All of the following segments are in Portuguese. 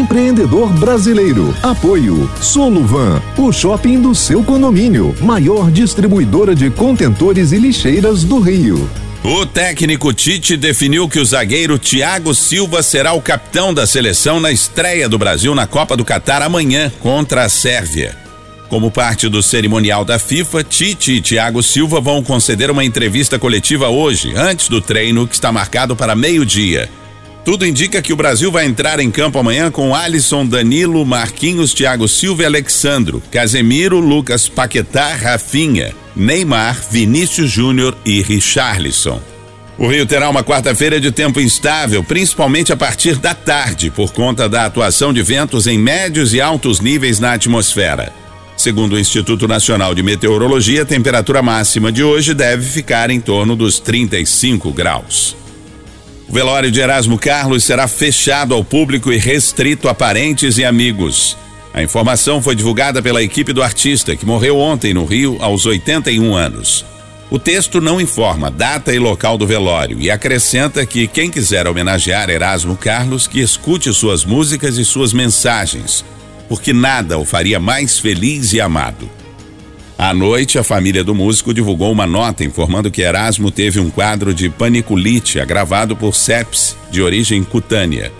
empreendedor brasileiro. Apoio Soluvan, o shopping do seu condomínio, maior distribuidora de contentores e lixeiras do Rio. O técnico Tite definiu que o zagueiro Thiago Silva será o capitão da seleção na estreia do Brasil na Copa do Catar amanhã contra a Sérvia. Como parte do cerimonial da FIFA, Tite e Thiago Silva vão conceder uma entrevista coletiva hoje, antes do treino que está marcado para meio-dia. Tudo indica que o Brasil vai entrar em campo amanhã com Alisson, Danilo, Marquinhos, Thiago Silva e Alexandro, Casemiro, Lucas Paquetá, Rafinha, Neymar, Vinícius Júnior e Richarlison. O Rio terá uma quarta-feira de tempo instável, principalmente a partir da tarde, por conta da atuação de ventos em médios e altos níveis na atmosfera. Segundo o Instituto Nacional de Meteorologia, a temperatura máxima de hoje deve ficar em torno dos 35 graus. O velório de Erasmo Carlos será fechado ao público e restrito a parentes e amigos. A informação foi divulgada pela equipe do artista, que morreu ontem no Rio, aos 81 anos. O texto não informa data e local do velório e acrescenta que quem quiser homenagear Erasmo Carlos que escute suas músicas e suas mensagens, porque nada o faria mais feliz e amado. À noite, a família do músico divulgou uma nota informando que Erasmo teve um quadro de paniculite agravado por sepsis de origem cutânea.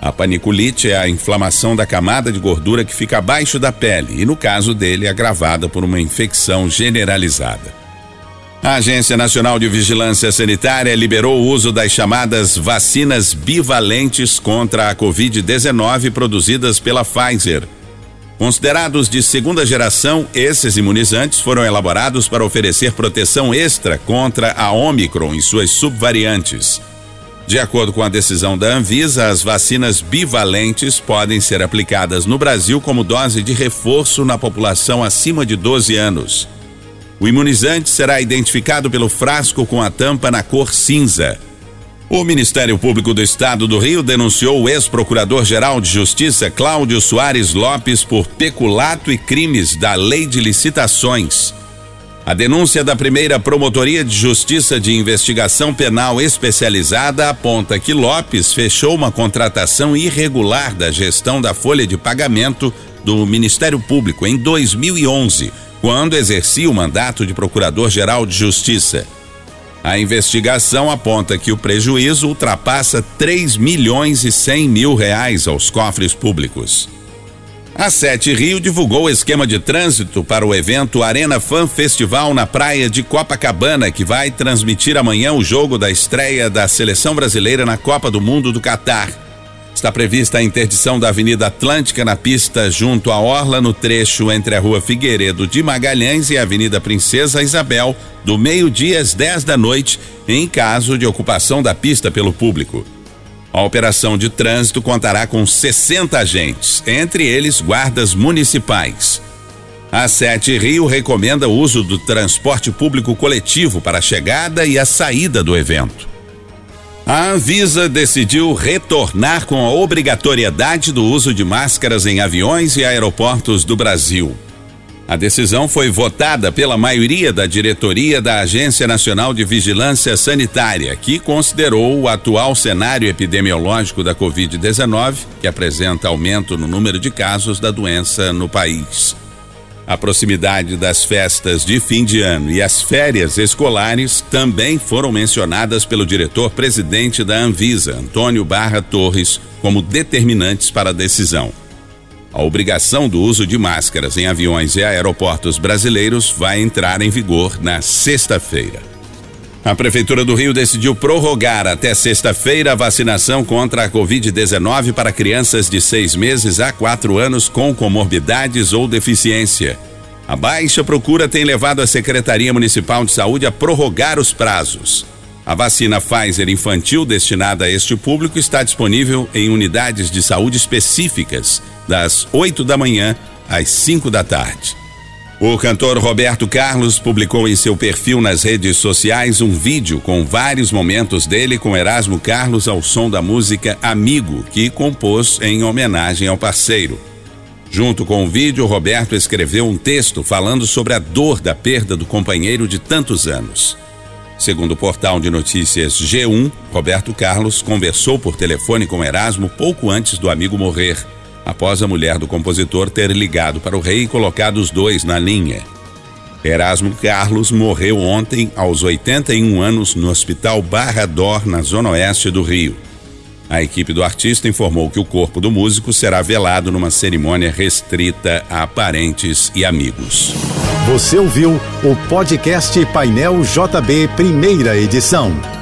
A paniculite é a inflamação da camada de gordura que fica abaixo da pele e, no caso dele, agravada por uma infecção generalizada. A Agência Nacional de Vigilância Sanitária liberou o uso das chamadas vacinas bivalentes contra a Covid-19 produzidas pela Pfizer. Considerados de segunda geração, esses imunizantes foram elaborados para oferecer proteção extra contra a Omicron e suas subvariantes. De acordo com a decisão da Anvisa, as vacinas bivalentes podem ser aplicadas no Brasil como dose de reforço na população acima de 12 anos. O imunizante será identificado pelo frasco com a tampa na cor cinza. O Ministério Público do Estado do Rio denunciou o ex-procurador-geral de Justiça Cláudio Soares Lopes por peculato e crimes da Lei de Licitações. A denúncia da primeira Promotoria de Justiça de Investigação Penal Especializada aponta que Lopes fechou uma contratação irregular da gestão da folha de pagamento do Ministério Público em 2011, quando exercia o mandato de Procurador-Geral de Justiça. A investigação aponta que o prejuízo ultrapassa 3 milhões e 100 mil reais aos cofres públicos. A Sete Rio divulgou o esquema de trânsito para o evento Arena Fan Festival na praia de Copacabana, que vai transmitir amanhã o jogo da estreia da seleção brasileira na Copa do Mundo do Catar. Está prevista a interdição da Avenida Atlântica na pista junto à Orla, no trecho entre a Rua Figueiredo de Magalhães e a Avenida Princesa Isabel, do meio-dia às 10 da noite, em caso de ocupação da pista pelo público. A operação de trânsito contará com 60 agentes, entre eles guardas municipais. A Sete Rio recomenda o uso do transporte público coletivo para a chegada e a saída do evento. A Anvisa decidiu retornar com a obrigatoriedade do uso de máscaras em aviões e aeroportos do Brasil. A decisão foi votada pela maioria da diretoria da Agência Nacional de Vigilância Sanitária, que considerou o atual cenário epidemiológico da Covid-19, que apresenta aumento no número de casos da doença no país. A proximidade das festas de fim de ano e as férias escolares também foram mencionadas pelo diretor-presidente da Anvisa, Antônio Barra Torres, como determinantes para a decisão. A obrigação do uso de máscaras em aviões e aeroportos brasileiros vai entrar em vigor na sexta-feira. A Prefeitura do Rio decidiu prorrogar até sexta-feira a vacinação contra a Covid-19 para crianças de seis meses a quatro anos com comorbidades ou deficiência. A baixa procura tem levado a Secretaria Municipal de Saúde a prorrogar os prazos. A vacina Pfizer infantil destinada a este público está disponível em unidades de saúde específicas, das 8 da manhã às 5 da tarde. O cantor Roberto Carlos publicou em seu perfil nas redes sociais um vídeo com vários momentos dele com Erasmo Carlos ao som da música Amigo, que compôs em homenagem ao parceiro. Junto com o vídeo, Roberto escreveu um texto falando sobre a dor da perda do companheiro de tantos anos. Segundo o portal de notícias G1, Roberto Carlos conversou por telefone com Erasmo pouco antes do amigo morrer após a mulher do compositor ter ligado para o rei e colocado os dois na linha. Erasmo Carlos morreu ontem, aos 81 anos, no Hospital Barra Dor, na zona oeste do Rio. A equipe do artista informou que o corpo do músico será velado numa cerimônia restrita a parentes e amigos. Você ouviu o podcast Painel JB, primeira edição.